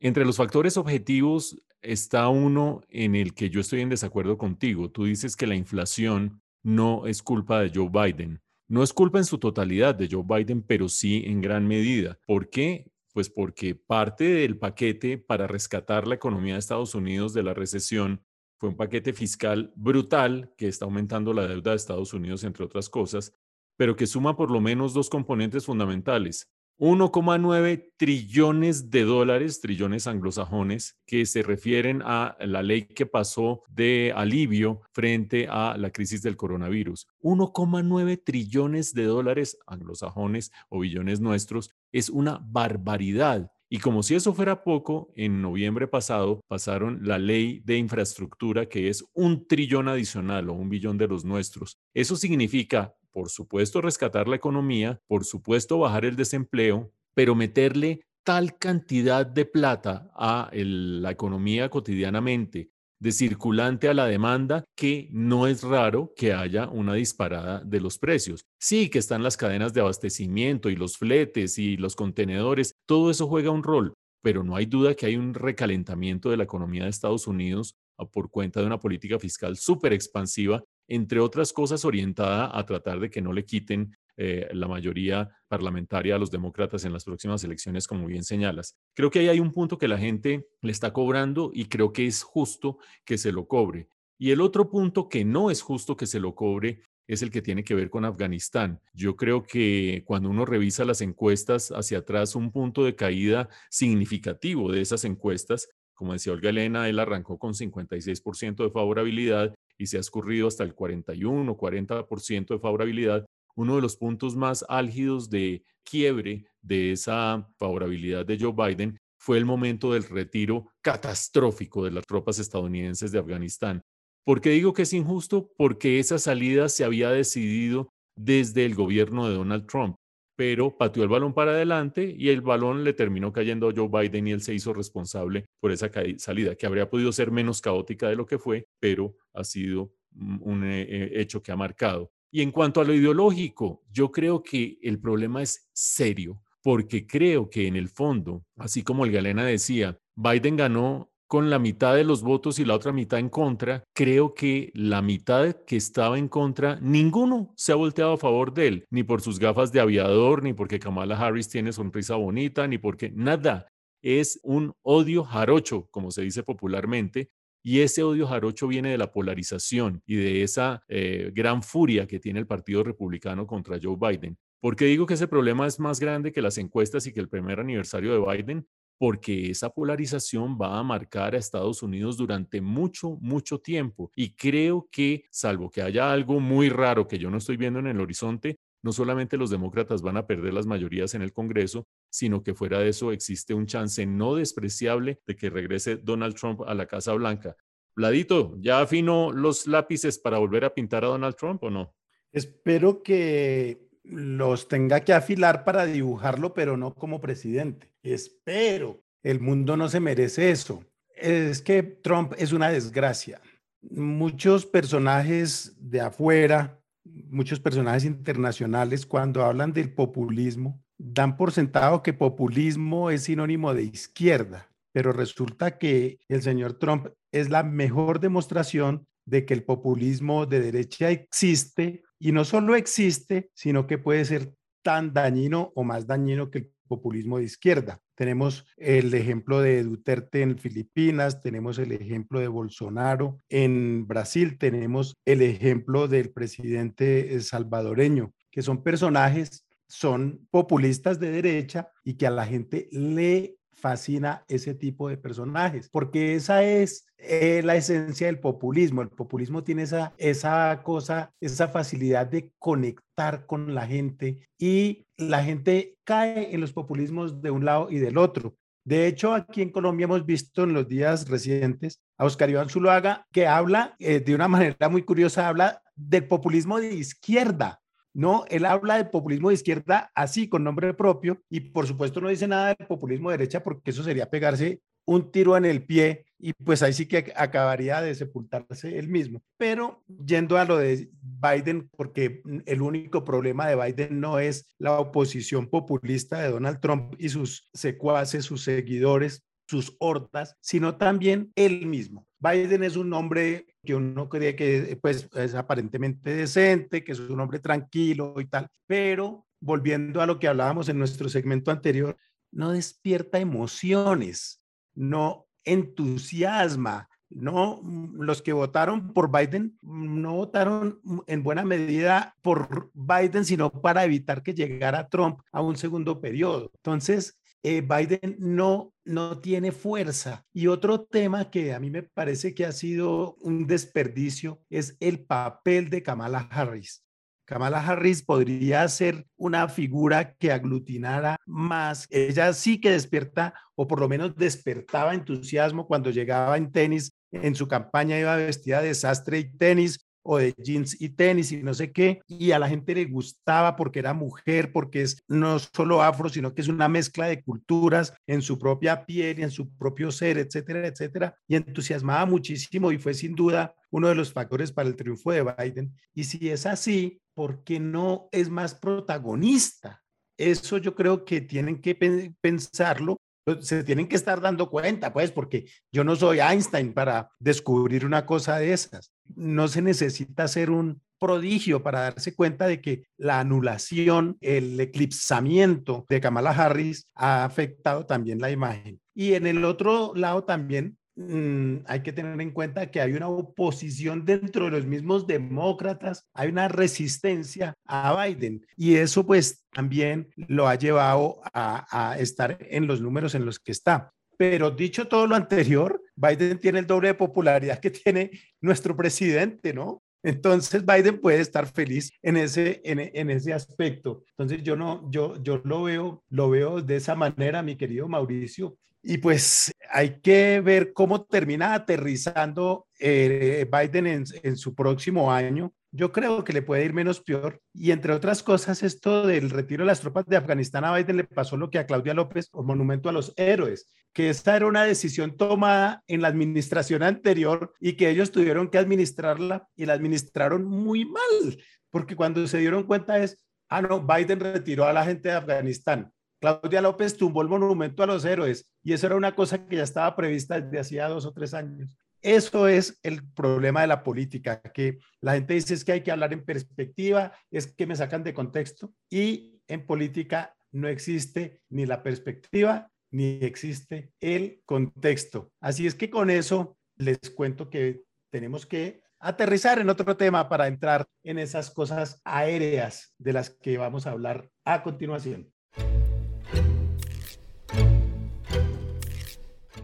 Entre los factores objetivos está uno en el que yo estoy en desacuerdo contigo. Tú dices que la inflación no es culpa de Joe Biden. No es culpa en su totalidad de Joe Biden, pero sí en gran medida. ¿Por qué? Pues porque parte del paquete para rescatar la economía de Estados Unidos de la recesión fue un paquete fiscal brutal que está aumentando la deuda de Estados Unidos, entre otras cosas, pero que suma por lo menos dos componentes fundamentales. 1,9 trillones de dólares, trillones anglosajones, que se refieren a la ley que pasó de alivio frente a la crisis del coronavirus. 1,9 trillones de dólares anglosajones o billones nuestros es una barbaridad. Y como si eso fuera poco, en noviembre pasado pasaron la ley de infraestructura que es un trillón adicional o un billón de los nuestros. Eso significa por supuesto, rescatar la economía, por supuesto, bajar el desempleo, pero meterle tal cantidad de plata a la economía cotidianamente, de circulante a la demanda, que no es raro que haya una disparada de los precios. Sí que están las cadenas de abastecimiento y los fletes y los contenedores, todo eso juega un rol, pero no hay duda que hay un recalentamiento de la economía de Estados Unidos ah, por cuenta de una política fiscal súper expansiva entre otras cosas orientada a tratar de que no le quiten eh, la mayoría parlamentaria a los demócratas en las próximas elecciones, como bien señalas. Creo que ahí hay un punto que la gente le está cobrando y creo que es justo que se lo cobre. Y el otro punto que no es justo que se lo cobre es el que tiene que ver con Afganistán. Yo creo que cuando uno revisa las encuestas hacia atrás, un punto de caída significativo de esas encuestas, como decía Olga Elena, él arrancó con 56% de favorabilidad y se ha escurrido hasta el 41 o 40% de favorabilidad, uno de los puntos más álgidos de quiebre de esa favorabilidad de Joe Biden fue el momento del retiro catastrófico de las tropas estadounidenses de Afganistán. ¿Por qué digo que es injusto? Porque esa salida se había decidido desde el gobierno de Donald Trump, pero pateó el balón para adelante y el balón le terminó cayendo a Joe Biden y él se hizo responsable por esa salida, que habría podido ser menos caótica de lo que fue, pero ha sido un eh, eh, hecho que ha marcado. Y en cuanto a lo ideológico, yo creo que el problema es serio, porque creo que en el fondo, así como el Galena decía, Biden ganó con la mitad de los votos y la otra mitad en contra, creo que la mitad que estaba en contra, ninguno se ha volteado a favor de él, ni por sus gafas de aviador, ni porque Kamala Harris tiene sonrisa bonita, ni porque nada. Es un odio jarocho, como se dice popularmente, y ese odio jarocho viene de la polarización y de esa eh, gran furia que tiene el Partido Republicano contra Joe Biden. ¿Por qué digo que ese problema es más grande que las encuestas y que el primer aniversario de Biden? porque esa polarización va a marcar a Estados Unidos durante mucho, mucho tiempo. Y creo que, salvo que haya algo muy raro que yo no estoy viendo en el horizonte, no solamente los demócratas van a perder las mayorías en el Congreso, sino que fuera de eso existe un chance no despreciable de que regrese Donald Trump a la Casa Blanca. Vladito, ¿ya afinó los lápices para volver a pintar a Donald Trump o no? Espero que los tenga que afilar para dibujarlo, pero no como presidente. Espero. El mundo no se merece eso. Es que Trump es una desgracia. Muchos personajes de afuera, muchos personajes internacionales, cuando hablan del populismo, dan por sentado que populismo es sinónimo de izquierda, pero resulta que el señor Trump es la mejor demostración de que el populismo de derecha existe y no solo existe, sino que puede ser tan dañino o más dañino que el populismo de izquierda. Tenemos el ejemplo de Duterte en Filipinas, tenemos el ejemplo de Bolsonaro en Brasil, tenemos el ejemplo del presidente salvadoreño, que son personajes, son populistas de derecha y que a la gente le fascina ese tipo de personajes, porque esa es eh, la esencia del populismo. El populismo tiene esa, esa cosa, esa facilidad de conectar con la gente y la gente cae en los populismos de un lado y del otro. De hecho, aquí en Colombia hemos visto en los días recientes a Oscar Iván Zuluaga que habla eh, de una manera muy curiosa, habla del populismo de izquierda, no, él habla del populismo de izquierda así, con nombre propio, y por supuesto no dice nada del populismo de derecha porque eso sería pegarse un tiro en el pie y pues ahí sí que acabaría de sepultarse él mismo. Pero yendo a lo de Biden, porque el único problema de Biden no es la oposición populista de Donald Trump y sus secuaces, sus seguidores, sus hordas, sino también él mismo. Biden es un hombre que uno cree que pues, es aparentemente decente, que es un hombre tranquilo y tal, pero volviendo a lo que hablábamos en nuestro segmento anterior, no despierta emociones, no entusiasma, no los que votaron por Biden no votaron en buena medida por Biden, sino para evitar que llegara Trump a un segundo periodo. Entonces, eh, Biden no, no tiene fuerza. Y otro tema que a mí me parece que ha sido un desperdicio es el papel de Kamala Harris. Kamala Harris podría ser una figura que aglutinara más. Ella sí que despierta, o por lo menos despertaba entusiasmo cuando llegaba en tenis. En su campaña iba vestida de sastre y tenis, o de jeans y tenis y no sé qué, y a la gente le gustaba porque era mujer, porque es no solo afro, sino que es una mezcla de culturas en su propia piel y en su propio ser, etcétera, etcétera, y entusiasmaba muchísimo y fue sin duda uno de los factores para el triunfo de Biden. Y si es así, ¿por qué no es más protagonista? Eso yo creo que tienen que pensarlo se tienen que estar dando cuenta, pues, porque yo no soy Einstein para descubrir una cosa de esas. No se necesita ser un prodigio para darse cuenta de que la anulación, el eclipsamiento de Kamala Harris ha afectado también la imagen. Y en el otro lado también Mm, hay que tener en cuenta que hay una oposición dentro de los mismos demócratas, hay una resistencia a Biden y eso pues también lo ha llevado a, a estar en los números en los que está. Pero dicho todo lo anterior, Biden tiene el doble de popularidad que tiene nuestro presidente, ¿no? Entonces Biden puede estar feliz en ese, en, en, ese aspecto. Entonces yo no, yo, yo lo veo, lo veo de esa manera, mi querido Mauricio. Y pues hay que ver cómo termina aterrizando eh, Biden en, en, su próximo año. Yo creo que le puede ir menos peor. Y entre otras cosas, esto del retiro de las tropas de Afganistán a Biden le pasó lo que a Claudia López, o monumento a los héroes, que esta era una decisión tomada en la administración anterior y que ellos tuvieron que administrarla y la administraron muy mal, porque cuando se dieron cuenta es, ah, no, Biden retiró a la gente de Afganistán. Claudia López tumbó el monumento a los héroes y eso era una cosa que ya estaba prevista desde hacía dos o tres años. Eso es el problema de la política, que la gente dice es que hay que hablar en perspectiva, es que me sacan de contexto y en política no existe ni la perspectiva ni existe el contexto. Así es que con eso les cuento que tenemos que aterrizar en otro tema para entrar en esas cosas aéreas de las que vamos a hablar a continuación.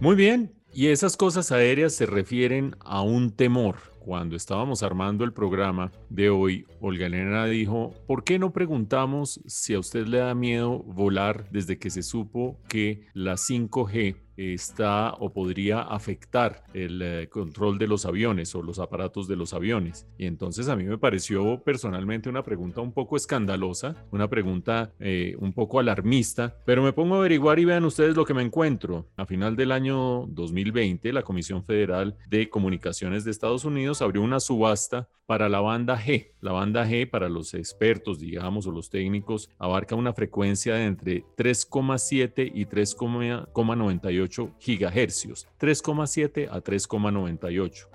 Muy bien, y esas cosas aéreas se refieren a un temor. Cuando estábamos armando el programa de hoy, Olga Elena dijo, ¿por qué no preguntamos si a usted le da miedo volar desde que se supo que la 5G está o podría afectar el eh, control de los aviones o los aparatos de los aviones. Y entonces a mí me pareció personalmente una pregunta un poco escandalosa, una pregunta eh, un poco alarmista, pero me pongo a averiguar y vean ustedes lo que me encuentro. A final del año 2020, la Comisión Federal de Comunicaciones de Estados Unidos abrió una subasta para la banda G. La banda G, para los expertos, digamos, o los técnicos, abarca una frecuencia de entre 3,7 y 3,98 gigahercios, 3,7 a 3,98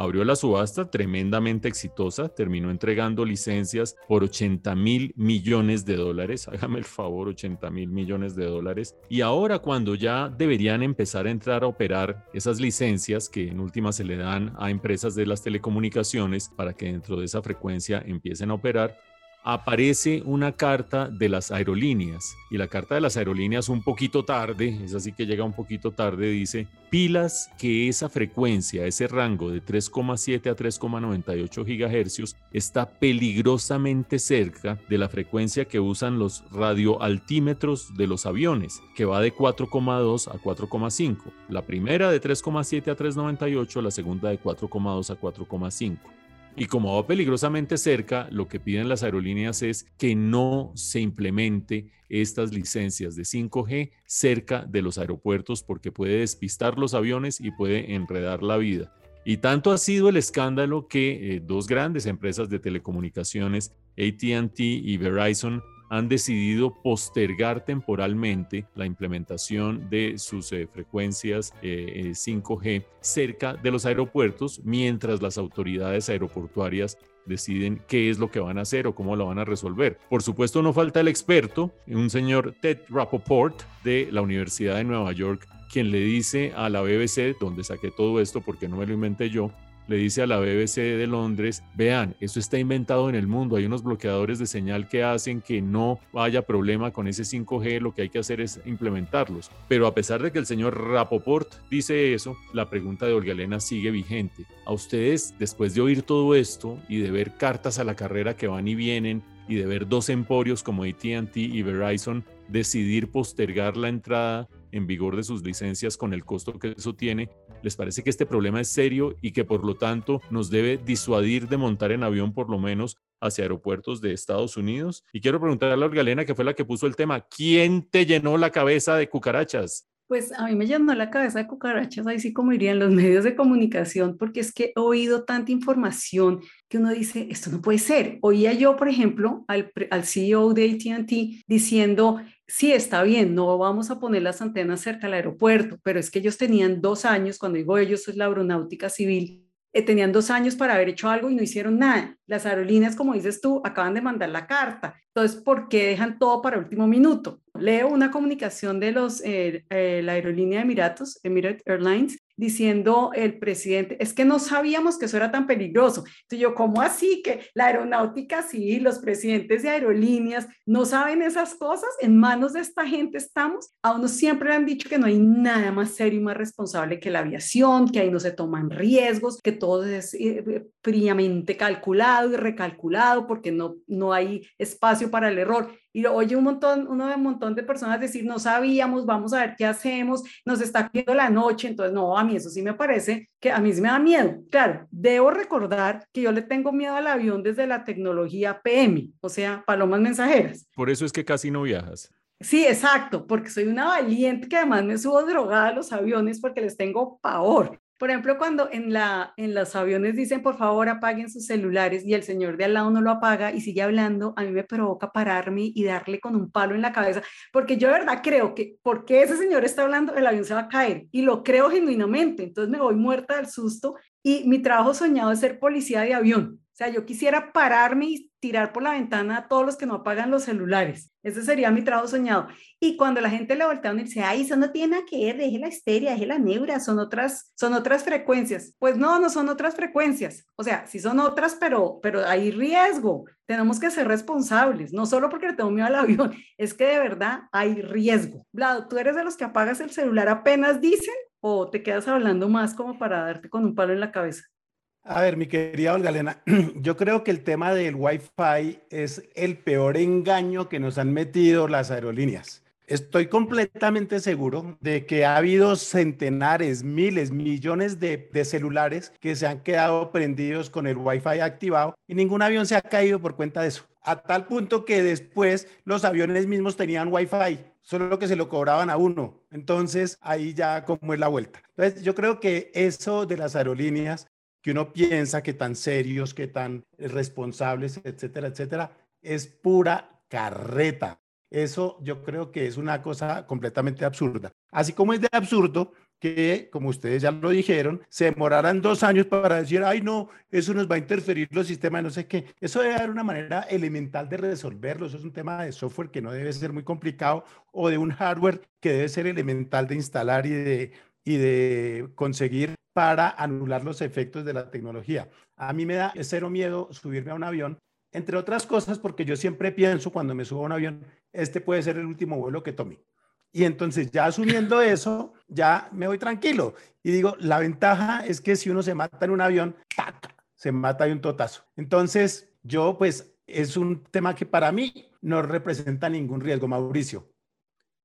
abrió la subasta tremendamente exitosa, terminó entregando licencias por 80 mil millones de dólares, (laughs) hágame el favor, 80 mil millones de dólares. Y ahora cuando ya deberían empezar a entrar a operar esas licencias que en última se le dan a empresas de las telecomunicaciones para que dentro de esa frecuencia empiecen a operar, aparece una carta de las aerolíneas y la carta de las aerolíneas un poquito tarde, es así que llega un poquito tarde, dice pilas que esa frecuencia, ese rango de 3,7 a 3,98 gigahercios está peligrosamente cerca de la frecuencia que usan los radioaltímetros de los aviones, que va de 4,2 a 4,5. La primera de 3,7 a 3,98, la segunda de 4,2 a 4,5. Y como va peligrosamente cerca, lo que piden las aerolíneas es que no se implemente estas licencias de 5G cerca de los aeropuertos porque puede despistar los aviones y puede enredar la vida. Y tanto ha sido el escándalo que eh, dos grandes empresas de telecomunicaciones, ATT y Verizon, han decidido postergar temporalmente la implementación de sus eh, frecuencias 5G eh, eh, cerca de los aeropuertos mientras las autoridades aeroportuarias deciden qué es lo que van a hacer o cómo lo van a resolver. Por supuesto, no falta el experto, un señor Ted Rappaport de la Universidad de Nueva York, quien le dice a la BBC, donde saqué todo esto porque no me lo inventé yo, le dice a la BBC de Londres, vean, eso está inventado en el mundo, hay unos bloqueadores de señal que hacen que no haya problema con ese 5G, lo que hay que hacer es implementarlos. Pero a pesar de que el señor Rapoport dice eso, la pregunta de Olga Elena sigue vigente. A ustedes, después de oír todo esto y de ver cartas a la carrera que van y vienen, y de ver dos emporios como ATT y Verizon decidir postergar la entrada en vigor de sus licencias con el costo que eso tiene, les parece que este problema es serio y que por lo tanto nos debe disuadir de montar en avión por lo menos hacia aeropuertos de Estados Unidos. Y quiero preguntarle a Orgalena, que fue la que puso el tema, ¿quién te llenó la cabeza de cucarachas? Pues a mí me llenó la cabeza de cucarachas, ahí sí como irían los medios de comunicación, porque es que he oído tanta información que uno dice, esto no puede ser. Oía yo, por ejemplo, al, al CEO de ATT diciendo, sí, está bien, no vamos a poner las antenas cerca del aeropuerto, pero es que ellos tenían dos años, cuando digo ellos es la aeronáutica civil, eh, tenían dos años para haber hecho algo y no hicieron nada. Las aerolíneas, como dices tú, acaban de mandar la carta. Entonces, ¿por qué dejan todo para último minuto? Leo una comunicación de los, eh, eh, la aerolínea Emiratos, Emirates Airlines, diciendo el presidente, es que no sabíamos que eso era tan peligroso. Entonces yo, ¿cómo así que la aeronáutica sí, los presidentes de aerolíneas no saben esas cosas? En manos de esta gente estamos. A uno siempre le han dicho que no hay nada más serio y más responsable que la aviación, que ahí no se toman riesgos, que todo es eh, fríamente calculado y recalculado porque no, no hay espacio para el error. Y oye un montón, uno de un montón de personas decir, no sabíamos, vamos a ver qué hacemos, nos está quedando la noche, entonces no, a mí eso sí me parece que a mí sí me da miedo. Claro, debo recordar que yo le tengo miedo al avión desde la tecnología PMI, o sea, palomas mensajeras. Por eso es que casi no viajas. Sí, exacto, porque soy una valiente que además me subo drogada a los aviones porque les tengo pavor. Por ejemplo, cuando en, la, en los aviones dicen, por favor, apaguen sus celulares y el señor de al lado no lo apaga y sigue hablando, a mí me provoca pararme y darle con un palo en la cabeza, porque yo de verdad creo que porque ese señor está hablando, el avión se va a caer y lo creo genuinamente. Entonces me voy muerta del susto y mi trabajo soñado es ser policía de avión. Sea, yo quisiera pararme y tirar por la ventana a todos los que no apagan los celulares. Ese sería mi trabajo soñado. Y cuando la gente le voltea y dice, ay, eso no tiene nada que ver, deje la histeria, deje la neura, son otras, son otras frecuencias. Pues no, no son otras frecuencias. O sea, sí son otras, pero, pero hay riesgo. Tenemos que ser responsables, no solo porque le tengo miedo al avión, (laughs) es que de verdad hay riesgo. Vlado, ¿tú eres de los que apagas el celular apenas dicen o te quedas hablando más como para darte con un palo en la cabeza? A ver, mi querida Olga Elena, (clears throat) yo creo que el tema del Wi-Fi es el peor engaño que nos han metido las aerolíneas. Estoy completamente seguro de que ha habido centenares, miles, millones de, de, celulares que se han quedado prendidos con el Wi-Fi activado y ningún avión se ha caído por cuenta de eso. A tal punto que después los aviones mismos tenían Wi-Fi, solo que se lo cobraban a uno. Entonces ahí ya como es la vuelta. Entonces yo creo que eso de las aerolíneas que uno piensa que tan serios, que tan responsables, etcétera, etcétera, es pura carreta. Eso yo creo que es una cosa completamente absurda. Así como es de absurdo que, como ustedes ya lo dijeron, se demoraran dos años para decir, ay, no, eso nos va a interferir los sistemas, no sé qué. Eso debe haber una manera elemental de resolverlo. Eso es un tema de software que no debe ser muy complicado o de un hardware que debe ser elemental de instalar y de, y de conseguir para anular los efectos de la tecnología. A mí me da cero miedo subirme a un avión, entre otras cosas porque yo siempre pienso cuando me subo a un avión, este puede ser el último vuelo que tome. Y entonces ya asumiendo (laughs) eso, ya me voy tranquilo. Y digo, la ventaja es que si uno se mata en un avión, se mata de un totazo. Entonces, yo pues es un tema que para mí no representa ningún riesgo, Mauricio.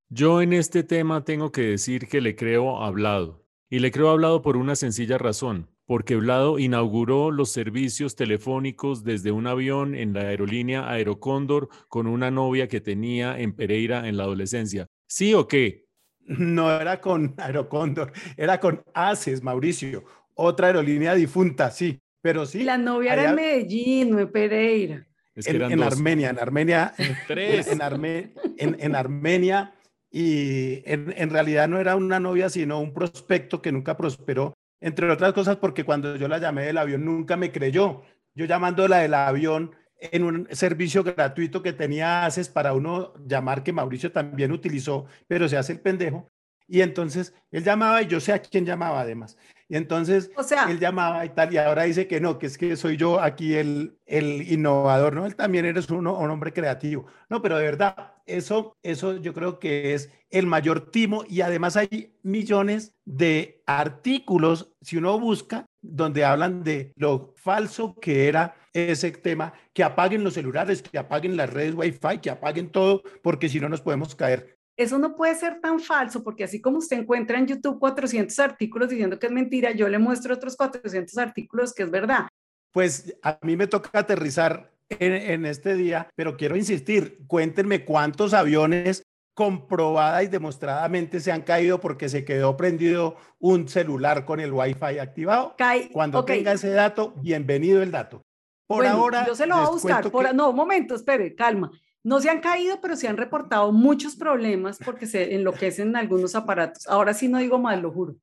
Yo en este tema tengo que decir que le creo hablado. Y le creo hablado por una sencilla razón, porque Vlado inauguró los servicios telefónicos desde un avión en la aerolínea Aerocóndor con una novia que tenía en Pereira en la adolescencia. ¿Sí o qué? No era con (laughs) Aerocóndor, era con ACES, Mauricio, otra aerolínea difunta, sí, pero sí. La novia era en Medellín, no en Pereira. en, Armenia, en Armenia, (laughs) Tres. En, en Armenia y en, realidad no era una novia, sino un prospecto que nunca prosperó, entre otras cosas porque cuando yo la llamé del avión nunca me creyó. Yo llamándola del avión en un servicio gratuito que tenía ACES para uno llamar que Mauricio también utilizó, pero se hace el pendejo. Y entonces él llamaba y yo sé a quién llamaba además. Y entonces o sea, él llamaba y tal, y ahora dice que no, que es que soy yo aquí el, el innovador, ¿no? Él también eres uno, un hombre creativo. No, pero de verdad, eso, eso yo creo que es el mayor timo y además hay millones de artículos, si uno busca, donde hablan de lo falso que era ese tema, que apaguen los celulares, que apaguen las redes Wi-Fi, que apaguen todo, porque si no nos podemos caer. Eso no puede ser tan falso porque así como usted encuentra en YouTube 400 artículos diciendo que es mentira, yo le muestro otros 400 artículos que es verdad. Pues a mí me toca aterrizar en, en este día, pero quiero insistir, cuéntenme cuántos aviones comprobada y demostradamente se han caído porque se quedó prendido un celular con el Wi-Fi activado. Cuando tenga ese dato, bienvenido el dato. Por ahora. Yo se lo voy a buscar. Por, No, un momento, espere, calma. No se han caído, pero se han reportado muchos problemas porque se enloquecen algunos aparatos. Ahora sí no digo mal, lo juro.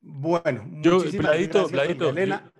Bueno, yo, Vladito, Vladito,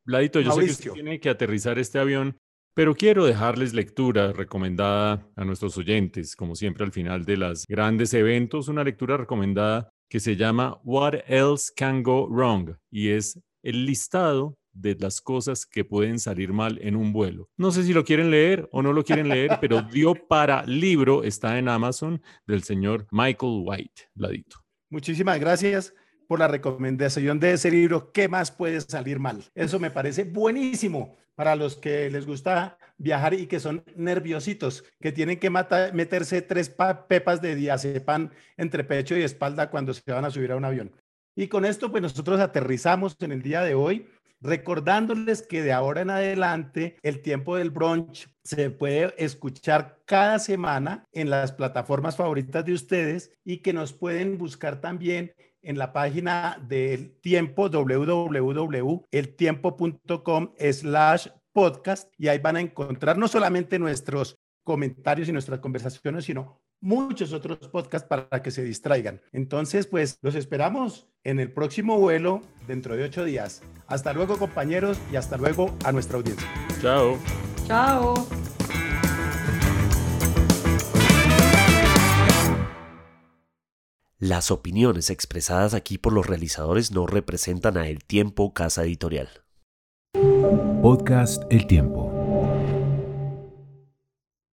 Vladito, yo sé que usted tiene que aterrizar este avión, pero quiero dejarles lectura recomendada a nuestros oyentes, como siempre al final de los grandes eventos, una lectura recomendada que se llama What Else Can Go Wrong y es el listado de las cosas que pueden salir mal en un vuelo. No sé si lo quieren leer o no lo quieren leer, (laughs) pero dio para libro, está en Amazon, del señor Michael White, ladito. Muchísimas gracias por la recomendación de ese libro, ¿qué más puede salir mal? Eso me parece buenísimo para los que les gusta viajar y que son nerviositos, que tienen que meterse tres pepas de diazepam entre pecho y espalda cuando se van a subir a un avión. Y con esto, pues nosotros aterrizamos en el día de hoy recordándoles que de ahora en adelante el tiempo del brunch se puede escuchar cada semana en las plataformas favoritas de ustedes y que nos pueden buscar también en la página del tiempo www.eltiempo.com slash podcast y ahí van a encontrar no solamente nuestros comentarios y nuestras conversaciones, sino muchos otros podcasts para que se distraigan. Entonces, pues los esperamos en el próximo vuelo dentro de ocho días. Hasta luego, compañeros, y hasta luego a nuestra audiencia. Chao. Chao. Las opiniones expresadas aquí por los realizadores no representan a El Tiempo Casa Editorial. Podcast El Tiempo.